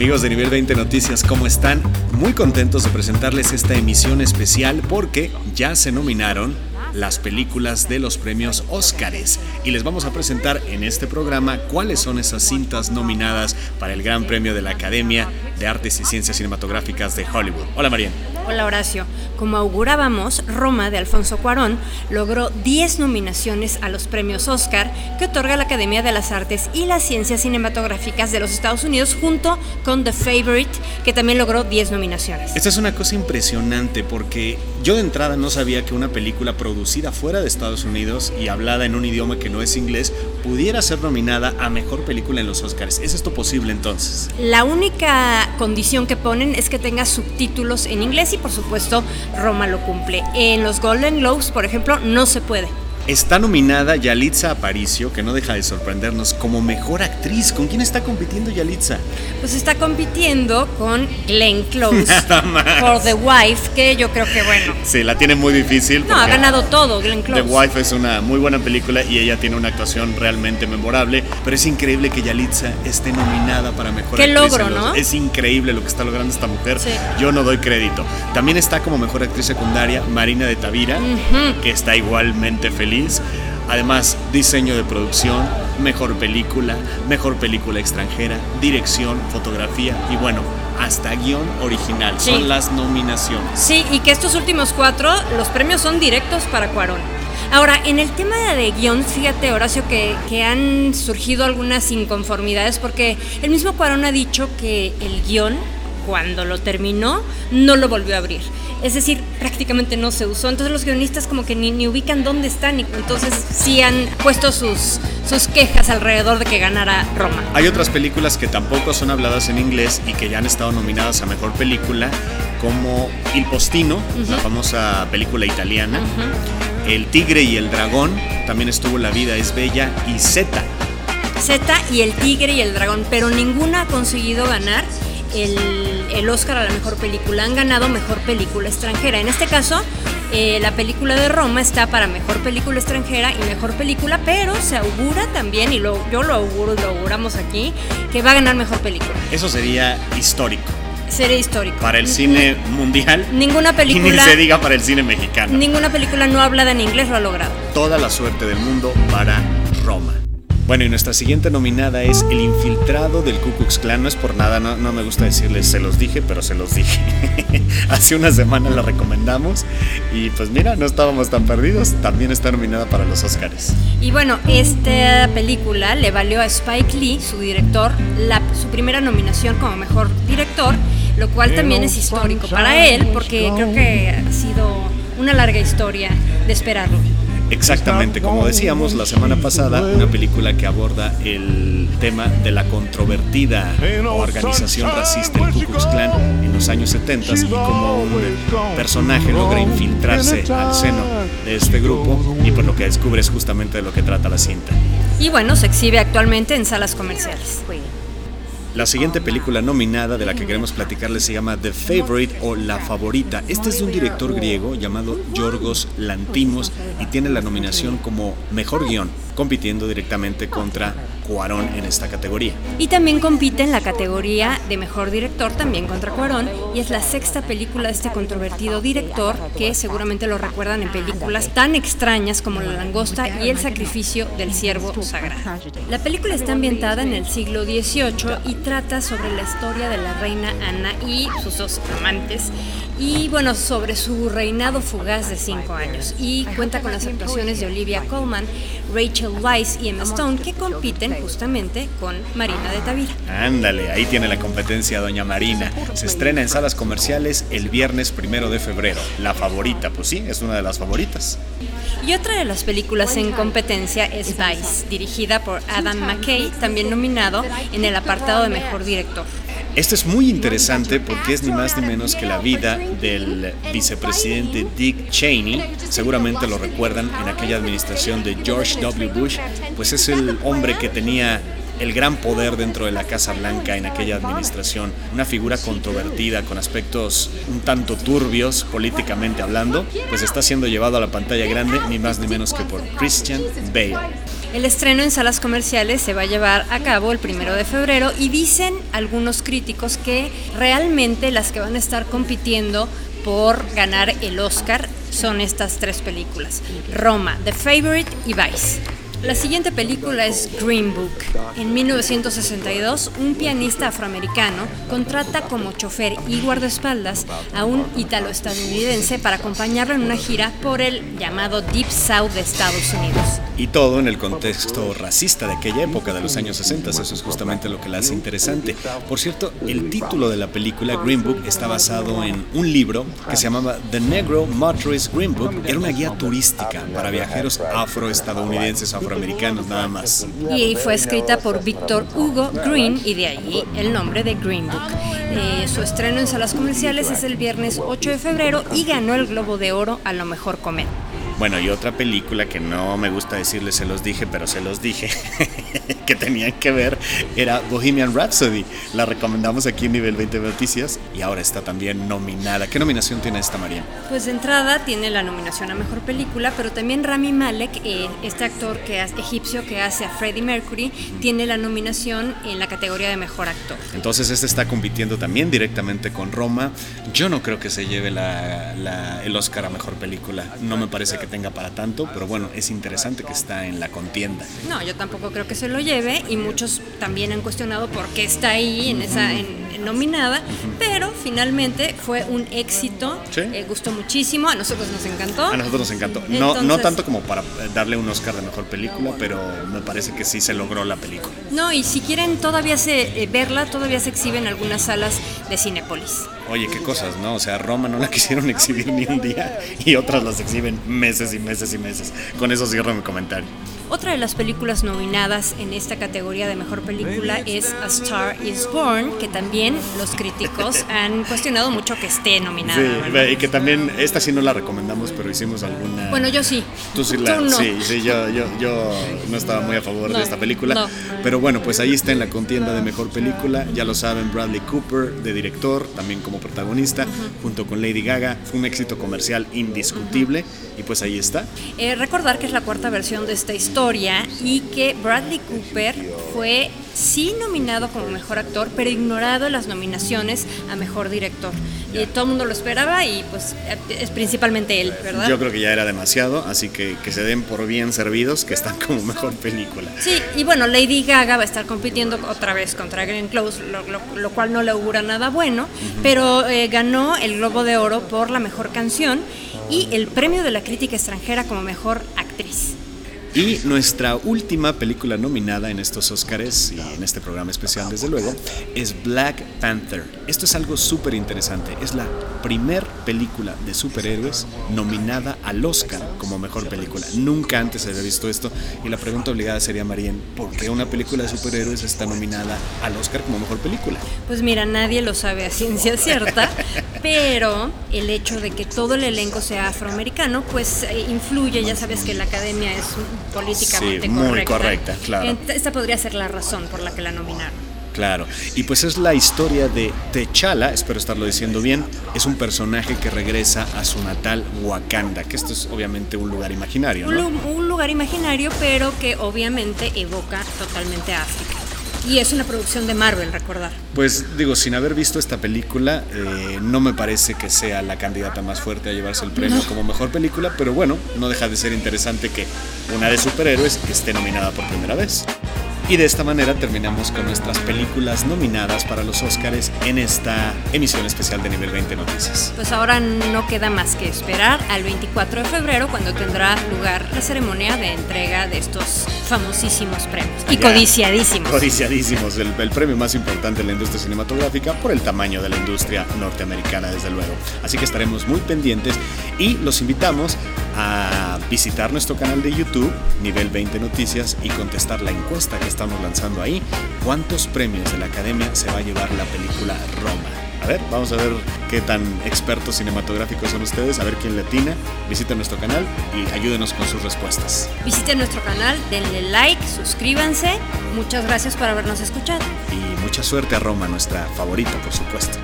Amigos de Nivel 20 Noticias, ¿cómo están? Muy contentos de presentarles esta emisión especial porque ya se nominaron las películas de los premios Óscares y les vamos a presentar en este programa cuáles son esas cintas nominadas para el Gran Premio de la Academia de Artes y Ciencias Cinematográficas de Hollywood. Hola Mariana. Hola Horacio. Como augurábamos, Roma de Alfonso Cuarón logró 10 nominaciones a los premios Oscar que otorga la Academia de las Artes y las Ciencias Cinematográficas de los Estados Unidos junto con The Favorite que también logró 10 nominaciones. Esta es una cosa impresionante porque yo de entrada no sabía que una película producida fuera de Estados Unidos y hablada en un idioma que no es inglés pudiera ser nominada a Mejor Película en los Oscars. ¿Es esto posible entonces? La única condición que ponen es que tenga subtítulos en inglés y por supuesto Roma lo cumple. En los Golden Globes, por ejemplo, no se puede. Está nominada Yalitza Aparicio, que no deja de sorprendernos, como mejor actriz. ¿Con quién está compitiendo Yalitza? Pues está compitiendo con Glenn Close por The Wife, que yo creo que bueno. Sí, la tiene muy difícil. No, ha ganado todo Glenn Close. The Wife es una muy buena película y ella tiene una actuación realmente memorable, pero es increíble que Yalitza esté nominada para mejor Qué actriz. logro, ¿no? Es increíble lo que está logrando esta mujer. Sí. Yo no doy crédito. También está como mejor actriz secundaria Marina de Tavira, que está igualmente feliz. Además, diseño de producción, mejor película, mejor película extranjera, dirección, fotografía y bueno, hasta guion original. Sí. Son las nominaciones. Sí, y que estos últimos cuatro, los premios son directos para Cuarón. Ahora, en el tema de guion, fíjate, Horacio, que, que han surgido algunas inconformidades porque el mismo Cuarón ha dicho que el guion, cuando lo terminó, no lo volvió a abrir. Es decir, prácticamente no se usó. Entonces los guionistas como que ni, ni ubican dónde están y entonces sí han puesto sus, sus quejas alrededor de que ganara Roma. Hay otras películas que tampoco son habladas en inglés y que ya han estado nominadas a mejor película, como Il Postino, la famosa película italiana, El Tigre y el Dragón, también estuvo La vida es bella y Zeta. Z y el Tigre y el Dragón, pero ninguna ha conseguido ganar el, el Oscar a la mejor película. Han ganado mejor película extranjera. En este caso, eh, la película de Roma está para mejor película extranjera y mejor película, pero se augura también, y lo, yo lo auguro lo auguramos aquí, que va a ganar mejor película. Eso sería histórico Sería histórico. para el cine mundial Ninguna y ni película, se diga para el cine mexicano. ninguna película no hablada en inglés lo ha logrado. Toda la suerte del mundo para Roma. Bueno, y nuestra siguiente nominada es El Infiltrado del Ku Klux Klan. No es por nada, no, no me gusta decirles se los dije, pero se los dije. Hace una semana la recomendamos y pues mira, no estábamos tan perdidos. También está nominada para los Oscars. Y bueno, esta película le valió a Spike Lee, su director, la, su primera nominación como mejor director, lo cual también es histórico para él porque creo que ha sido una larga historia de esperarlo. Exactamente, como decíamos la semana pasada, una película que aborda el tema de la controvertida organización racista el Ku Klux Klan en los años 70 y cómo un personaje logra infiltrarse al seno de este grupo y por lo que descubre es justamente de lo que trata la cinta. Y bueno, se exhibe actualmente en salas comerciales. La siguiente película nominada de la que queremos platicarles se llama The Favorite o La Favorita. Este es de un director griego llamado Yorgos Lantimos y tiene la nominación como mejor guion, compitiendo directamente contra Cuarón en esta categoría. Y también compite en la categoría de mejor director, también contra Cuarón, y es la sexta película de este controvertido director que seguramente lo recuerdan en películas tan extrañas como La langosta y El sacrificio del ciervo sagrado. La película está ambientada en el siglo XVIII y trata sobre la historia de la reina Ana y sus dos amantes y bueno, sobre su reinado fugaz de cinco años y cuenta con las actuaciones de Olivia Colman, Rachel Weisz y Emma Stone que compiten justamente con Marina de Tavira. Ándale, ahí tiene la competencia Doña Marina. Se estrena en salas comerciales el viernes primero de febrero. La favorita, pues sí, es una de las favoritas. Y otra de las películas en competencia es Vice, dirigida por Adam McKay, también nominado en el apartado de Mejor Director. Este es muy interesante porque es ni más ni menos que la vida del vicepresidente Dick Cheney. Seguramente lo recuerdan en aquella administración de George W. Bush, pues es el hombre que tenía el gran poder dentro de la Casa Blanca en aquella administración, una figura controvertida con aspectos un tanto turbios políticamente hablando, pues está siendo llevado a la pantalla grande ni más ni menos que por Christian Bale. El estreno en salas comerciales se va a llevar a cabo el primero de febrero y dicen algunos críticos que realmente las que van a estar compitiendo por ganar el Oscar son estas tres películas, Roma, The Favorite y Vice. La siguiente película es Green Book. En 1962, un pianista afroamericano contrata como chofer y guardaespaldas a un ítalo-estadounidense para acompañarlo en una gira por el llamado Deep South de Estados Unidos. Y todo en el contexto racista de aquella época, de los años 60. Eso es justamente lo que la hace interesante. Por cierto, el título de la película Green Book está basado en un libro que se llamaba The Negro Motorist Green Book. Era una guía turística para viajeros afroestadounidenses, afroamericanos, nada más. Y fue escrita por Victor Hugo Green y de ahí el nombre de Green Book. Eh, su estreno en salas comerciales es el viernes 8 de febrero y ganó el Globo de Oro a lo mejor comer. Bueno, y otra película que no me gusta decirles, se los dije, pero se los dije, que tenían que ver, era Bohemian Rhapsody. La recomendamos aquí en Nivel 20 Noticias y ahora está también nominada. ¿Qué nominación tiene esta, María? Pues de entrada tiene la nominación a Mejor Película, pero también Rami Malek, eh, este actor que hace, egipcio que hace a Freddie Mercury, tiene la nominación en la categoría de Mejor Actor. Entonces este está compitiendo también directamente con Roma. Yo no creo que se lleve el Oscar a Mejor Película. No me parece que tenga para tanto, pero bueno, es interesante que está en la contienda. No, yo tampoco creo que se lo lleve y muchos también han cuestionado por qué está ahí en esa en, nominada, pero finalmente fue un éxito, eh, gustó muchísimo, a nosotros nos encantó. A nosotros nos encantó. No, no tanto como para darle un Oscar de mejor película, pero me parece que sí se logró la película. No, y si quieren todavía se, eh, verla, todavía se exhibe en algunas salas de Cinepolis. Oye, qué cosas, ¿no? O sea, Roma no la quisieron exhibir ni un día y otras las exhiben meses y meses y meses. Con eso cierro mi comentario. Otra de las películas nominadas en esta categoría de mejor película es A Star is Born, que también los críticos han cuestionado mucho que esté nominada. Sí, y que también, esta sí no la recomendamos, pero hicimos alguna. Bueno, yo sí. Tú sí la. Sí, sí, yo, yo, yo, no estaba muy a favor de esta película. Pero bueno, pues ahí está en la contienda de mejor película. Ya lo saben, Bradley Cooper de director, también como protagonista, junto con Lady Gaga. Fue un éxito comercial indiscutible y pues ahí está. Eh, recordar que es la cuarta versión de esta historia y que Bradley Cooper fue sí nominado como mejor actor, pero ignorado las nominaciones a mejor director. Y todo el mundo lo esperaba y pues es principalmente él, ¿verdad? Yo creo que ya era demasiado, así que que se den por bien servidos que están como mejor película. Sí, y bueno, Lady Gaga va a estar compitiendo otra vez contra Glenn Close, lo, cual no le augura nada bueno, pero eh, ganó el Globo de Oro por la mejor canción y el premio de la crítica extranjera como mejor actriz. Y nuestra última película nominada en estos Oscars y en este programa especial, desde luego, es Black Panther. Esto es algo súper interesante. Es la primer película de superhéroes nominada al Oscar como mejor película. Nunca antes había visto esto. Y la pregunta obligada sería, Marien, ¿por qué una película de superhéroes está nominada al Oscar como mejor película? Pues mira, nadie lo sabe a ciencia cierta, pero el hecho de que todo el elenco sea afroamericano, pues eh, influye. Ya sabes que la academia es políticamente sí, muy correcta. claro. Esta podría ser la razón por la que la nominaron. Claro, y pues es la historia de T'Challa, espero estarlo diciendo bien, es un personaje que regresa a su natal Wakanda, que esto es obviamente un lugar imaginario. ¿no? Un, lugar imaginario, pero que obviamente evoca totalmente a África. Y es una producción de Marvel, recordar. Pues digo, sin haber visto esta película, eh, no me parece que sea la candidata más fuerte a llevarse el premio como mejor película, pero bueno, no deja de ser interesante que una de superhéroes esté nominada por primera vez. Y de esta manera terminamos con nuestras películas nominadas para los Oscars en esta emisión especial de Nivel 20 Noticias. Pues ahora no queda más que esperar al 24 de febrero cuando tendrá lugar la ceremonia de entrega de estos famosísimos premios. Y codiciadísimos. Codiciadísimos, el, el premio más importante de la industria cinematográfica por el tamaño de la industria norteamericana, desde luego. Así que estaremos muy pendientes y los invitamos a visitar nuestro canal de YouTube, Nivel 20 Noticias, y contestar la encuesta que estamos lanzando ahí. ¿Cuántos premios de la Academia se va a llevar la película Roma? A ver, vamos a ver qué tan expertos cinematográficos son ustedes, a ver quién latina. Visiten nuestro canal y ayúdenos con sus respuestas. Visiten nuestro canal, denle like, suscríbanse. Muchas gracias por habernos escuchado. Y mucha suerte a Roma, nuestra favorita, por supuesto.